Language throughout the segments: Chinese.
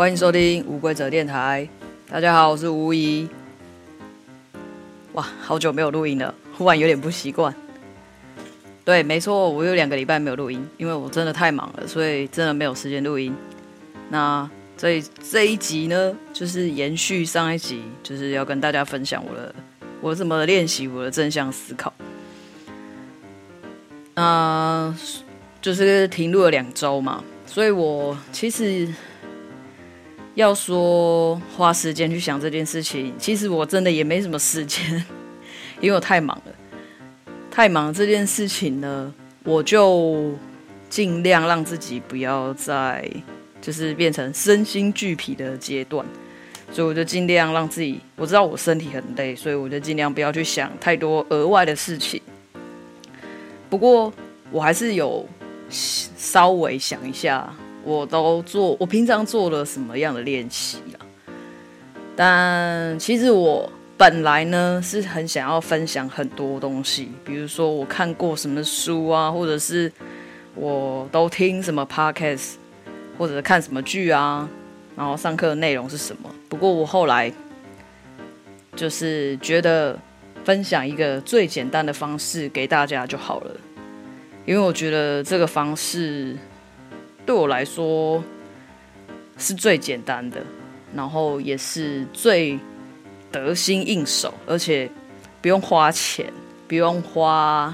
欢迎收听无规则电台。大家好，我是吴怡。哇，好久没有录音了，忽然有点不习惯。对，没错，我有两个礼拜没有录音，因为我真的太忙了，所以真的没有时间录音。那这这一集呢，就是延续上一集，就是要跟大家分享我的我怎么练习我的正向思考。那、就是停录了两周嘛，所以我其实。要说花时间去想这件事情，其实我真的也没什么时间，因为我太忙了。太忙这件事情呢，我就尽量让自己不要再就是变成身心俱疲的阶段，所以我就尽量让自己，我知道我身体很累，所以我就尽量不要去想太多额外的事情。不过我还是有稍微想一下。我都做，我平常做了什么样的练习啊？但其实我本来呢是很想要分享很多东西，比如说我看过什么书啊，或者是我都听什么 podcast，或者看什么剧啊，然后上课的内容是什么。不过我后来就是觉得分享一个最简单的方式给大家就好了，因为我觉得这个方式。对我来说是最简单的，然后也是最得心应手，而且不用花钱，不用花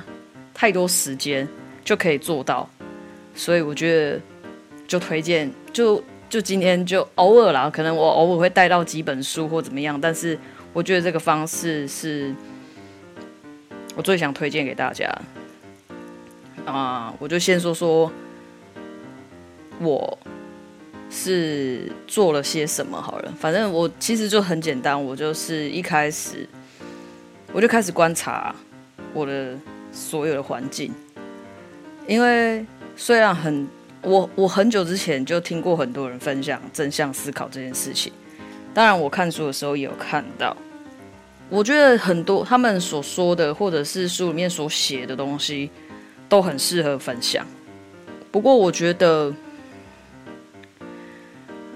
太多时间就可以做到。所以我觉得就推荐，就就今天就偶尔啦，可能我偶尔会带到几本书或怎么样，但是我觉得这个方式是我最想推荐给大家。啊，我就先说说。我是做了些什么好了，反正我其实就很简单，我就是一开始我就开始观察我的所有的环境，因为虽然很我我很久之前就听过很多人分享正向思考这件事情，当然我看书的时候也有看到，我觉得很多他们所说的或者是书里面所写的东西都很适合分享，不过我觉得。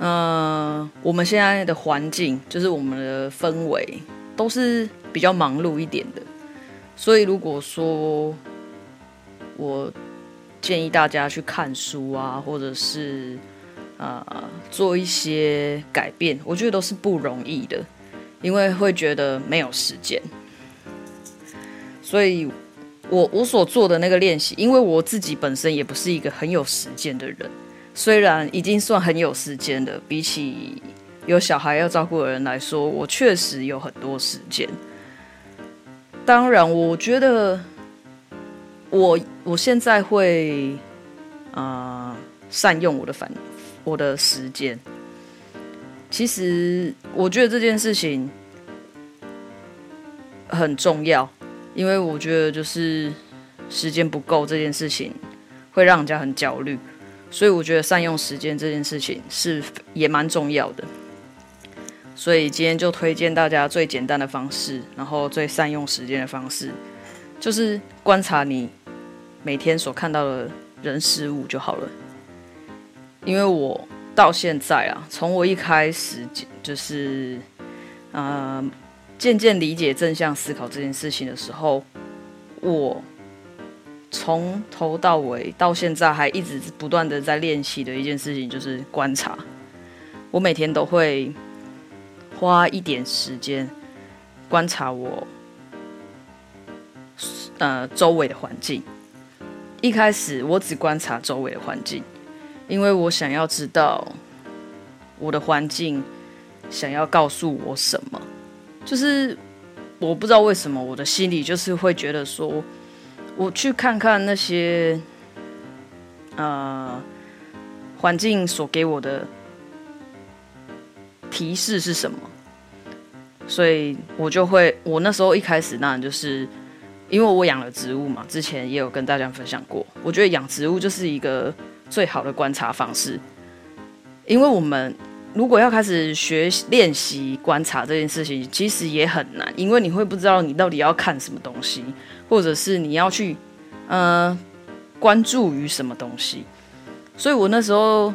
嗯、呃，我们现在的环境就是我们的氛围都是比较忙碌一点的，所以如果说我建议大家去看书啊，或者是啊、呃、做一些改变，我觉得都是不容易的，因为会觉得没有时间。所以我我所做的那个练习，因为我自己本身也不是一个很有时间的人。虽然已经算很有时间的，比起有小孩要照顾的人来说，我确实有很多时间。当然，我觉得我我现在会啊、善用我的反我的时间。其实，我觉得这件事情很重要，因为我觉得就是时间不够这件事情会让人家很焦虑。所以我觉得善用时间这件事情是也蛮重要的，所以今天就推荐大家最简单的方式，然后最善用时间的方式，就是观察你每天所看到的人事物就好了。因为我到现在啊，从我一开始就是呃渐渐理解正向思考这件事情的时候，我。从头到尾到现在还一直不断的在练习的一件事情就是观察。我每天都会花一点时间观察我呃周围的环境。一开始我只观察周围的环境，因为我想要知道我的环境想要告诉我什么。就是我不知道为什么我的心里就是会觉得说。我去看看那些，呃，环境所给我的提示是什么，所以我就会，我那时候一开始那就是，因为我养了植物嘛，之前也有跟大家分享过，我觉得养植物就是一个最好的观察方式，因为我们如果要开始学练习观察这件事情，其实也很难，因为你会不知道你到底要看什么东西。或者是你要去，呃，关注于什么东西，所以我那时候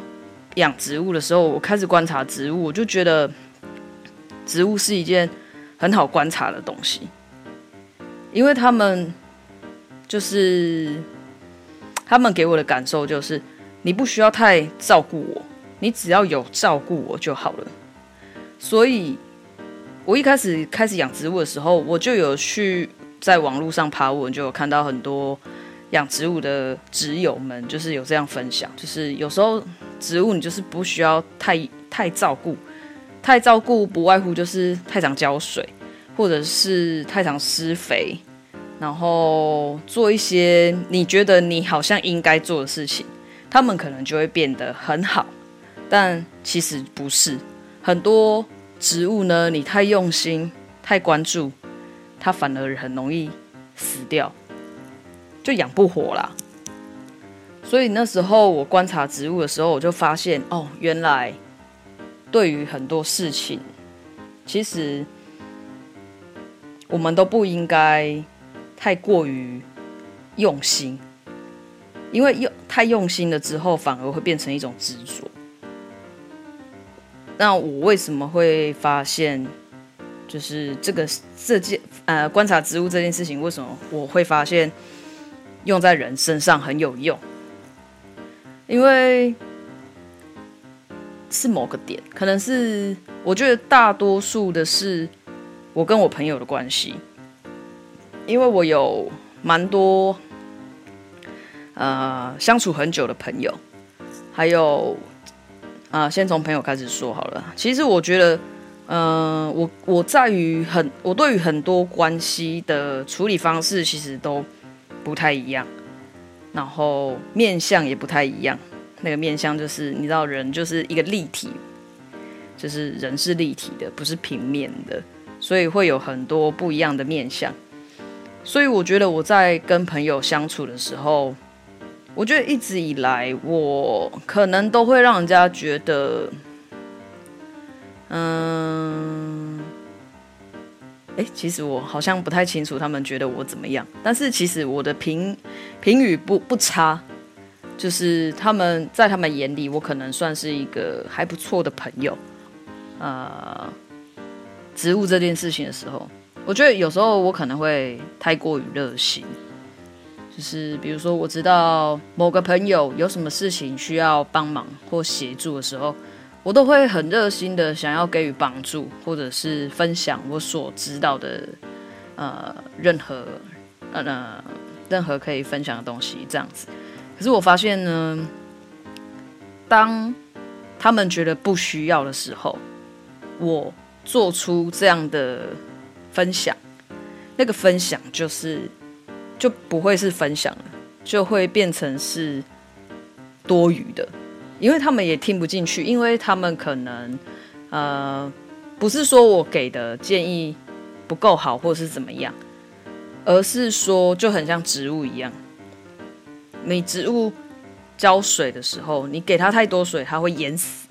养植物的时候，我开始观察植物，我就觉得植物是一件很好观察的东西，因为他们就是他们给我的感受就是，你不需要太照顾我，你只要有照顾我就好了。所以，我一开始开始养植物的时候，我就有去在网络上爬文，就有看到很多养植物的植友们，就是有这样分享，就是有时候植物你就是不需要太太照顾，太照顾不外乎就是太常浇水，或者是太常施肥，然后做一些你觉得你好像应该做的事情，他们可能就会变得很好，但其实不是。很多植物呢，你太用心、太关注，它反而很容易死掉，就养不活啦。所以那时候我观察植物的时候，我就发现哦，原来对于很多事情，其实我们都不应该太过于用心，因为用太用心了之后，反而会变成一种执着。那我为什么会发现，就是这个这件呃观察植物这件事情，为什么我会发现用在人身上很有用？因为是某个点，可能是我觉得大多数的是我跟我朋友的关系，因为我有蛮多呃相处很久的朋友，还有。啊，先从朋友开始说好了。其实我觉得，嗯、我我在于很，我对于很多关系的处理方式其实都不太一样，然后面相也不太一样。那个面相就是，你知道，人就是一个立体，就是人是立体的，不是平面的，所以会有很多不一样的面相。所以我觉得我在跟朋友相处的时候。我觉得一直以来，我可能都会让人家觉得，嗯，哎，其实我好像不太清楚他们觉得我怎么样。但是其实我的评评语不不差，就是他们在他们眼里，我可能算是一个还不错的朋友。呃，植物这件事情的时候，我觉得有时候我可能会太过于热心。就是比如说，我知道某个朋友有什么事情需要帮忙或协助的时候，我都会很热心的想要给予帮助，或者是分享我所知道的，呃，任何呃任何可以分享的东西这样子。可是我发现呢，当他们觉得不需要的时候，我做出这样的分享，那个分享就是。就不会是分享了，就会变成是多余的，因为他们也听不进去，因为他们可能呃不是说我给的建议不够好或是怎么样，而是说就很像植物一样，你植物浇水的时候，你给它太多水，它会淹死；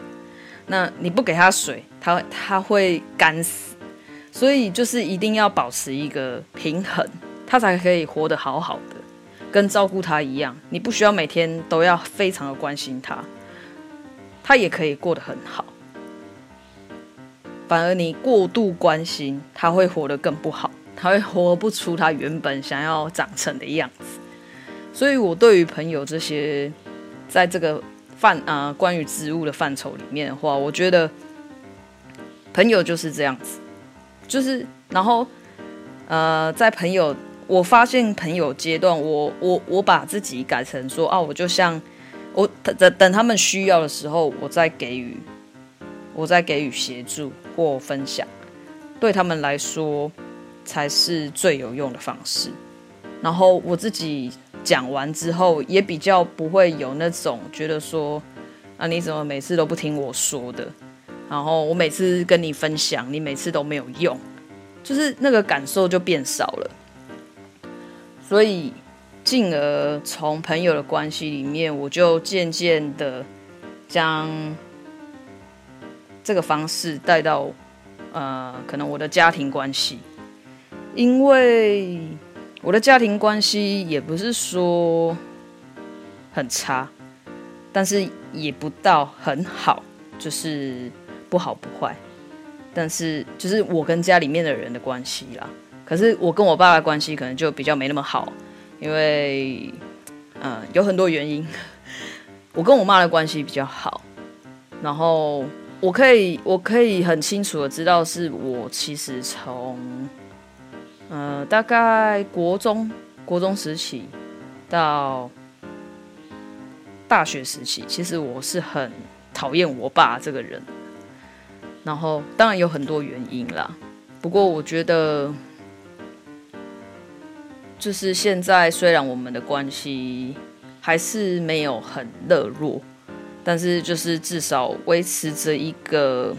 那你不给它水，它它会干死。所以就是一定要保持一个平衡。他才可以活得好好的，跟照顾他一样。你不需要每天都要非常的关心他，他也可以过得很好。反而你过度关心，他会活得更不好，他会活不出他原本想要长成的样子。所以，我对于朋友这些，在这个范啊、关于植物的范畴里面的话，我觉得朋友就是这样子，就是然后呃，在朋友。我发现朋友阶段，我我我把自己改成说啊，我就像我等等他们需要的时候，我再给予，我再给予协助或分享，对他们来说才是最有用的方式。然后我自己讲完之后，也比较不会有那种觉得说啊，你怎么每次都不听我说的？然后我每次跟你分享，你每次都没有用，就是那个感受就变少了。所以，进而从朋友的关系里面，我就渐渐的将这个方式带到呃，可能我的家庭关系，因为我的家庭关系也不是说很差，但是也不到很好，就是不好不坏，但是就是我跟家里面的人的关系啦。可是我跟我爸的关系可能就比较没那么好，因为嗯有很多原因。我跟我妈的关系比较好，然后我可以我可以很清楚的知道，是我其实从呃大概国中国中时期到。大学时期，其实我是很讨厌我爸这个人，然后当然有很多原因啦。不过我觉得，就是现在虽然我们的关系还是没有很热络，但是就是至少维持着一个，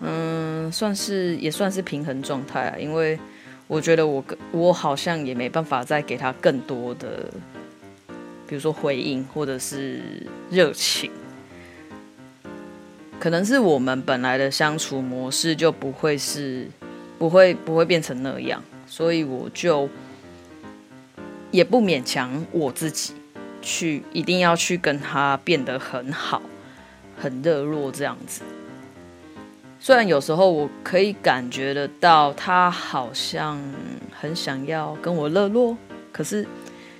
嗯，算是也算是平衡状态啊。因为我觉得我我好像也没办法再给他更多的。比如说回应或者是热情，可能是我们本来的相处模式就不会是不会不会变成那样，所以我就也不勉强我自己去一定要去跟他变得很好、很热络这样子。虽然有时候我可以感觉得到他好像很想要跟我热络，可是。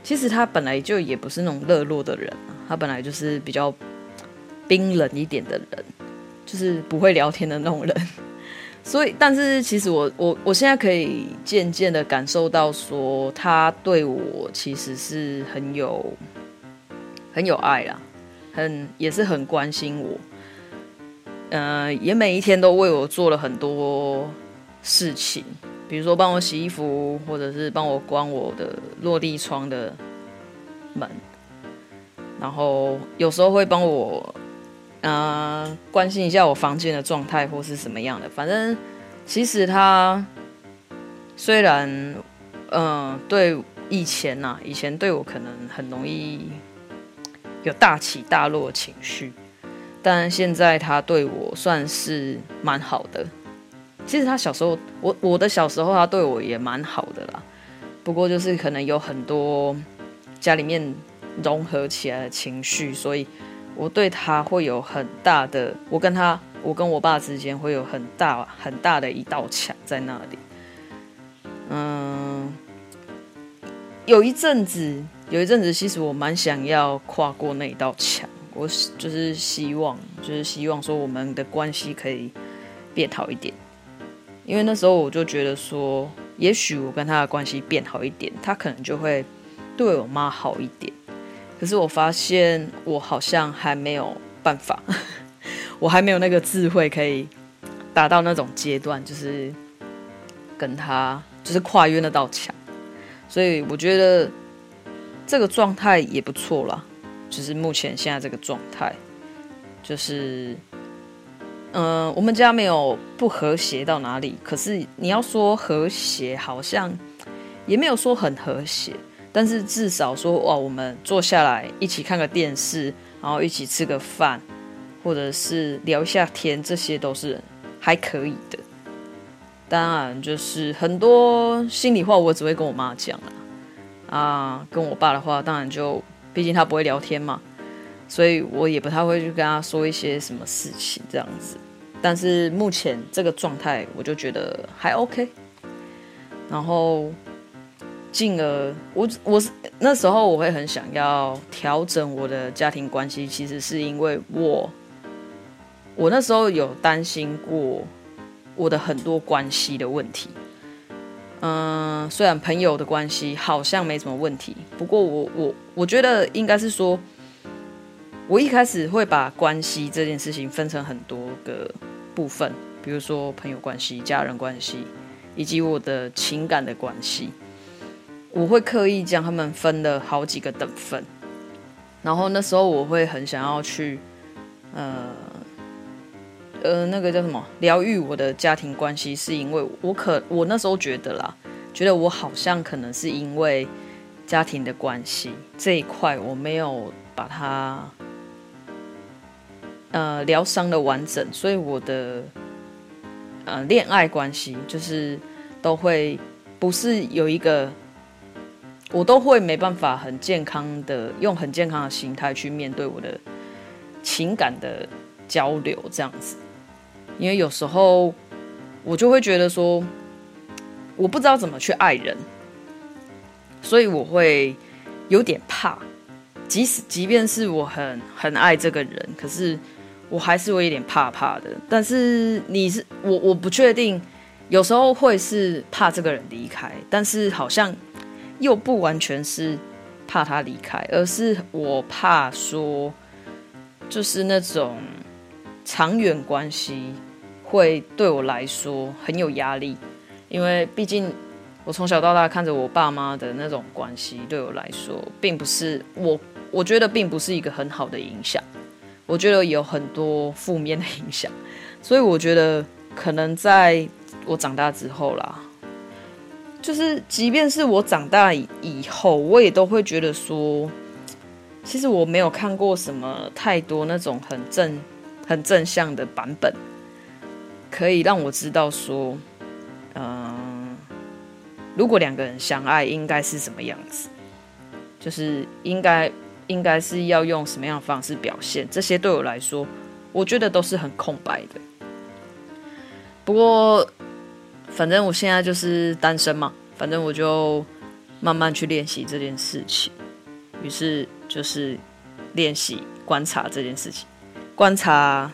其实他本来就也不是那种热络的人，他本来就是比较冰冷一点的人，就是不会聊天的那种人。所以，但是其实我我我现在可以渐渐的感受到，说他对我其实是很有很有爱啦，很也是很关心我，呃，也每一天都为我做了很多事情。比如说帮我洗衣服，或者是帮我关我的落地窗的门，然后有时候会帮我，呃，关心一下我房间的状态或是什么样的。反正其实他虽然，嗯、对以前呐、啊，以前对我可能很容易有大起大落的情绪，但现在他对我算是蛮好的。其实他小时候，我我的小时候，他对我也蛮好的啦。不过就是可能有很多家里面融合起来的情绪，所以我对他会有很大的，我跟他，我跟我爸之间会有很大很大的一道墙在那里。嗯，有一阵子，有一阵子，其实我蛮想要跨过那一道墙，我就是希望，就是希望说我们的关系可以变好一点。因为那时候我就觉得说，也许我跟他的关系变好一点，他可能就会对我妈好一点。可是我发现我好像还没有办法，我还没有那个智慧可以达到那种阶段，就是跟他就是跨越那道墙。所以我觉得这个状态也不错啦，就是目前现在这个状态，就是。嗯、我们家没有不和谐到哪里，可是你要说和谐，好像也没有说很和谐。但是至少说，哇，我们坐下来一起看个电视，然后一起吃个饭，或者是聊一下天，这些都是还可以的。当然，就是很多心里话，我只会跟我妈讲了。啊，跟我爸的话，当然就毕竟他不会聊天嘛，所以我也不太会去跟他说一些什么事情这样子。但是目前这个状态，我就觉得还 OK。然后，进而我我是那时候我会很想要调整我的家庭关系，其实是因为我我那时候有担心过我的很多关系的问题。嗯，虽然朋友的关系好像没什么问题，不过我我我觉得应该是说。我一开始会把关系这件事情分成很多个部分，比如说朋友关系、家人关系，以及我的情感的关系。我会刻意将他们分了好几个等份，然后那时候我会很想要去，呃，呃，那个叫什么？疗愈我的家庭关系，是因为我可我那时候觉得啦，觉得我好像可能是因为家庭的关系这一块，我没有把它。呃，疗伤的完整，所以我的呃恋爱关系就是都会不是有一个我都会没办法很健康的用很健康的心态去面对我的情感的交流，这样子，因为有时候我就会觉得说，我不知道怎么去爱人，所以我会有点怕，即使即便是我很很爱这个人，可是我还是会有点怕怕的。但是你是我，我不确定，有时候会是怕这个人离开，但是好像。又不完全是怕他离开，而是我怕说，就是那种长远关系会对我来说很有压力，因为毕竟我从小到大看着我爸妈的那种关系，对我来说并不是我，我觉得并不是一个很好的影响，我觉得有很多负面的影响，所以我觉得可能在我长大之后啦。就是，即便是我长大以后，我也都会觉得说，其实我没有看过什么太多那种很正、很正向的版本，可以让我知道说，嗯、如果两个人相爱，应该是什么样子，就是应该应该是要用什么样的方式表现，这些对我来说，我觉得都是很空白的。不过。反正我现在就是单身嘛，反正我就慢慢去练习这件事情。于是就是练习观察这件事情，观察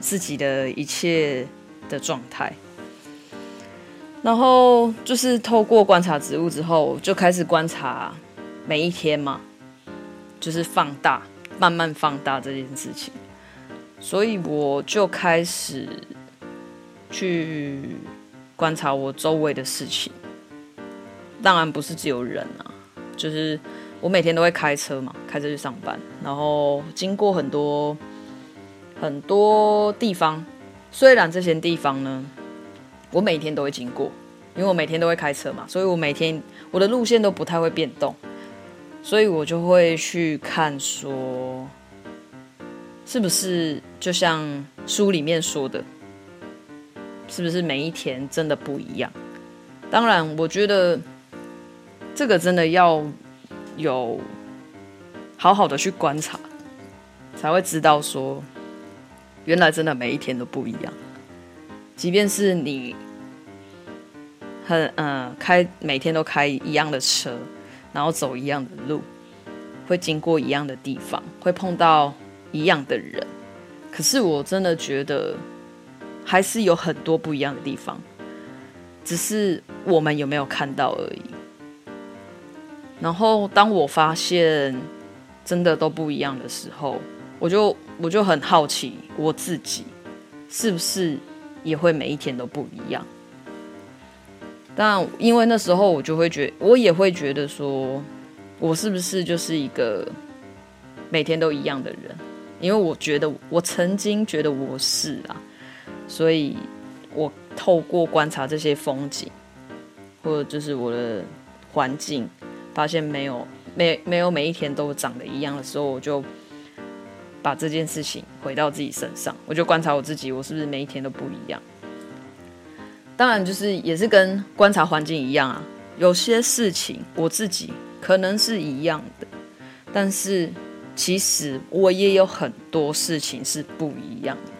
自己的一切的状态。然后就是透过观察植物之后，就开始观察每一天嘛，就是放大，慢慢放大这件事情。所以我就开始去。观察我周围的事情，当然不是只有人啊，就是我每天都会开车嘛，开车去上班，然后经过很多很多地方。虽然这些地方呢，我每天都会经过，因为我每天都会开车嘛，所以我每天我的路线都不太会变动，所以我就会去看说，是不是就像书里面说的。是不是每一天真的不一样？当然，我觉得这个真的要有好好的去观察，才会知道说，原来真的每一天都不一样。即便是你很嗯、开每天都开一样的车，然后走一样的路，会经过一样的地方，会碰到一样的人，可是我真的觉得。还是有很多不一样的地方，只是我们有没有看到而已。然后当我发现真的都不一样的时候，我就我就很好奇我自己是不是也会每一天都不一样。但因为那时候我就会觉，我也会觉得说，我是不是就是一个每天都一样的人？因为我觉得我曾经觉得我是啊。所以，我透过观察这些风景，或者就是我的环境，发现没有没没有每一天都长得一样的时候，我就把这件事情回到自己身上，我就观察我自己，我是不是每一天都不一样？当然，就是也是跟观察环境一样啊。有些事情我自己可能是一样的，但是其实我也有很多事情是不一样的。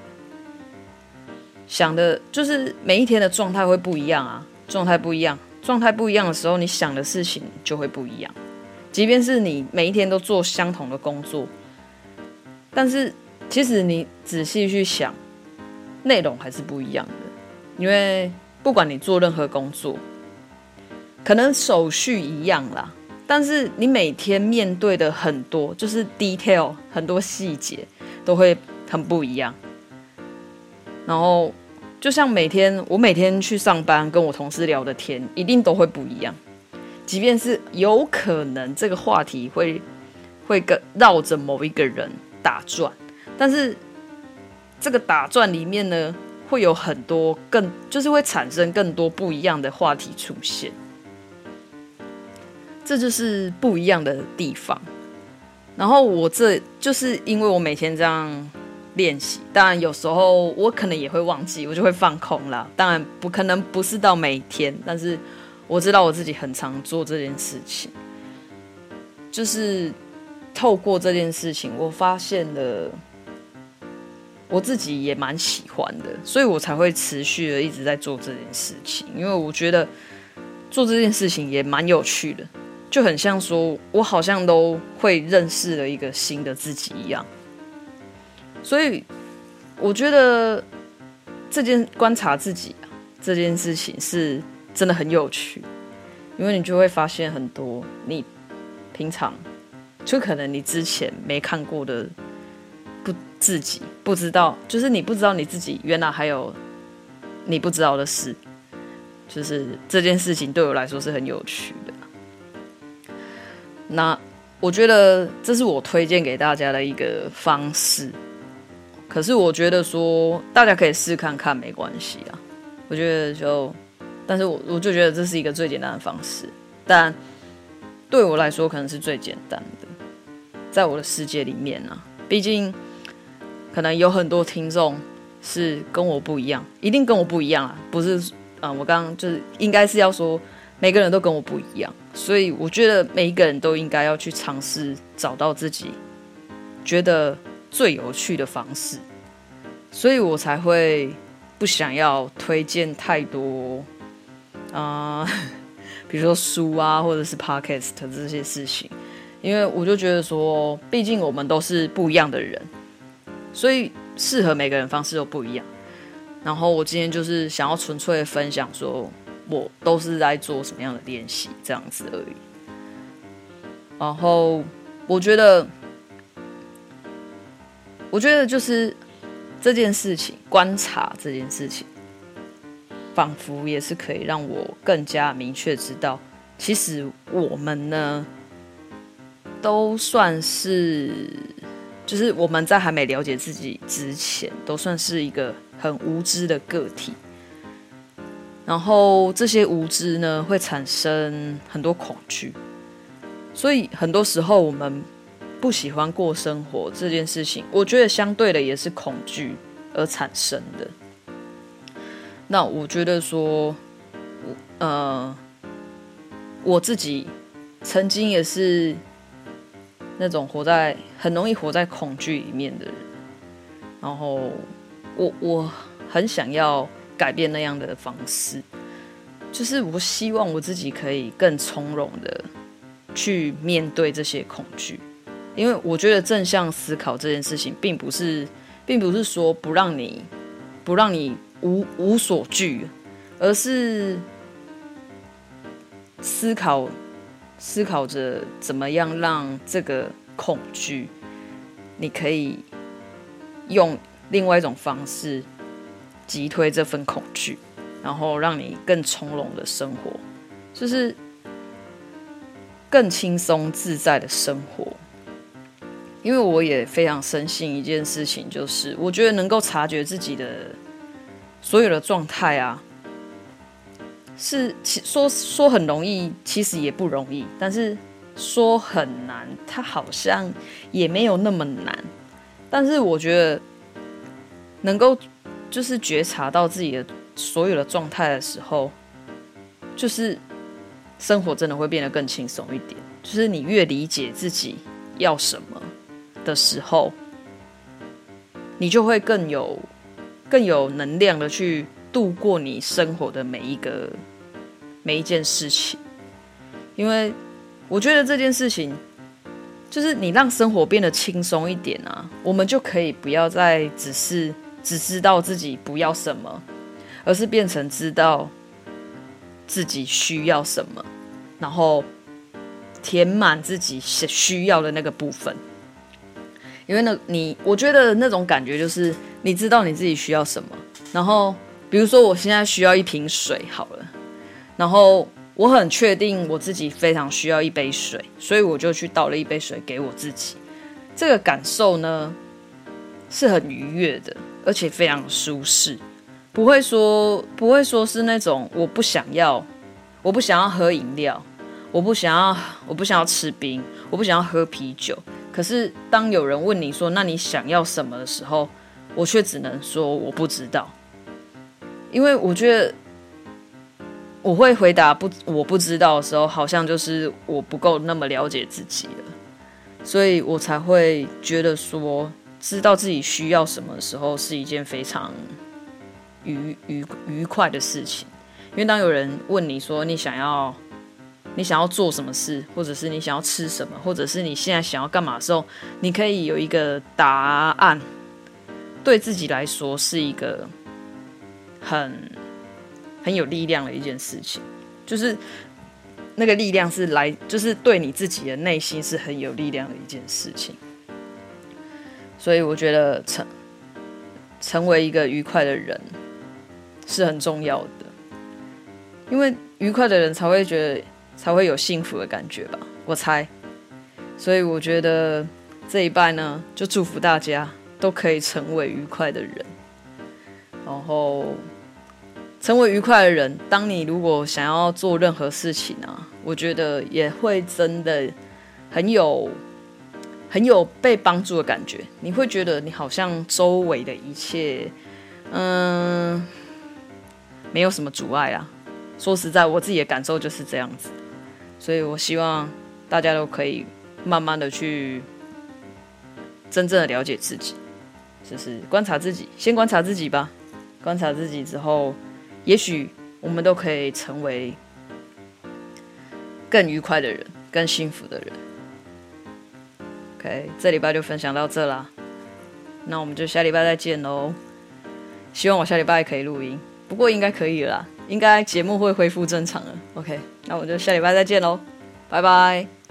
想的就是每一天的状态会不一样啊，状态不一样，状态不一样的时候，你想的事情就会不一样。即便是你每一天都做相同的工作，但是其实你仔细去想，内容还是不一样的。因为不管你做任何工作，可能手续一样啦，但是你每天面对的很多就是 detail，很多细节都会很不一样，然后。就像每天我每天去上班，跟我同事聊的天，一定都会不一样。即便是有可能这个话题会会跟绕着某一个人打转，但是这个打转里面呢，会有很多更就是会产生更多不一样的话题出现。这就是不一样的地方。然后我这就是因为我每天这样。练习，当然有时候我可能也会忘记，我就会放空了。当然不可能不是到每天，但是我知道我自己很常做这件事情。就是透过这件事情，我发现了我自己也蛮喜欢的，所以我才会持续的一直在做这件事情，因为我觉得做这件事情也蛮有趣的，就很像说我好像都会认识了一个新的自己一样，所以我觉得这件观察自己啊，这件事情是真的很有趣。因为你就会发现很多你平常就可能你之前没看过的不自己不知道，就是你不知道你自己原来还有你不知道的事，就是这件事情对我来说是很有趣的。那我觉得这是我推荐给大家的一个方式，可是我觉得说大家可以试看看没关系啊，我觉得就。但是我我就觉得这是一个最简单的方式，但对我来说可能是最简单的，在我的世界里面呢、啊，毕竟可能有很多听众是跟我不一样，一定跟我不一样啊，不是啊、我刚刚就是应该是要说每个人都跟我不一样，所以我觉得每一个人都应该要去尝试找到自己觉得最有趣的方式，所以我才会不想要推荐太多。啊、比如说书啊，或者是 podcast 这些事情，因为我就觉得说，毕竟我们都是不一样的人，所以适合每个人方式都不一样。然后我今天就是想要纯粹的分享，说我都是在做什么样的练习，这样子而已。然后我觉得，我觉得就是这件事情，观察这件事情。仿佛也是可以让我更加明确知道，其实我们呢，都算是，就是我们在还没了解自己之前，都算是一个很无知的个体。然后这些无知呢，会产生很多恐惧，所以很多时候我们不喜欢过生活这件事情，我觉得相对的也是恐惧而产生的。那我觉得说，呃，我自己曾经也是那种活在很容易活在恐惧里面的人，然后我我很想要改变那样的方式，就是我希望我自己可以更从容的去面对这些恐惧，因为我觉得正向思考这件事情，并不是，并不是说不让你，不让你。无无所惧，而是思考思考着怎么样让这个恐惧，你可以用另外一种方式击退这份恐惧，然后让你更从容的生活，就是更轻松自在的生活。因为我也非常深信一件事情，就是我觉得能够察觉自己的。所有的状态啊，是其说说很容易，其实也不容易。但是说很难，它好像也没有那么难。但是我觉得，能够就是觉察到自己的所有的状态的时候，就是生活真的会变得更轻松一点。就是你越理解自己要什么的时候，你就会更有。更有能量的去度过你生活的每一个每一件事情，因为我觉得这件事情就是你让生活变得轻松一点啊，我们就可以不要再只是只知道自己不要什么，而是变成知道自己需要什么，然后填满自己需要的那个部分。因为呢，你我觉得那种感觉就是。你知道你自己需要什么，然后比如说我现在需要一瓶水，好了，然后我很确定我自己非常需要一杯水，所以我就去倒了一杯水给我自己。这个感受呢是很愉悦的，而且非常舒适，不会说不会说是那种我不想要，我不想要喝饮料，我不想要我不想要吃冰，我不想要喝啤酒。可是当有人问你说，那你想要什么的时候，我却只能说我不知道，因为我觉得我会回答不，我不知道的时候，好像就是我不够那么了解自己了。所以我才会觉得说，知道自己需要什么的时候是一件非常愉愉愉快的事情。因为当有人问你说你想要你想要做什么事，或者是你想要吃什么，或者是你现在想要干嘛的时候，你可以有一个答案，对自己来说是一个很很有力量的一件事情，就是。那个力量是来，就是对你自己的内心是很有力量的一件事情。所以我觉得成成为一个愉快的人是很重要的，因为愉快的人才会觉得才会有幸福的感觉吧，我猜。所以我觉得这一拜呢，就祝福大家都可以成为愉快的人，然后。成为愉快的人，当你如果想要做任何事情啊，我觉得也会真的很有很有被帮助的感觉。你会觉得你好像周围的一切，嗯，没有什么阻碍啊。说实在，我自己的感受就是这样子。所以我希望大家都可以慢慢的去真正的了解自己，就是观察自己，先观察自己吧。观察自己之后。也许我们都可以成为更愉快的人，更幸福的人。OK，这礼拜就分享到这啦，那我们就下礼拜再见喽。希望我下礼拜可以录音，不过应该可以啦，应该节目会恢复正常了。OK，那我们就下礼拜再见喽，拜拜。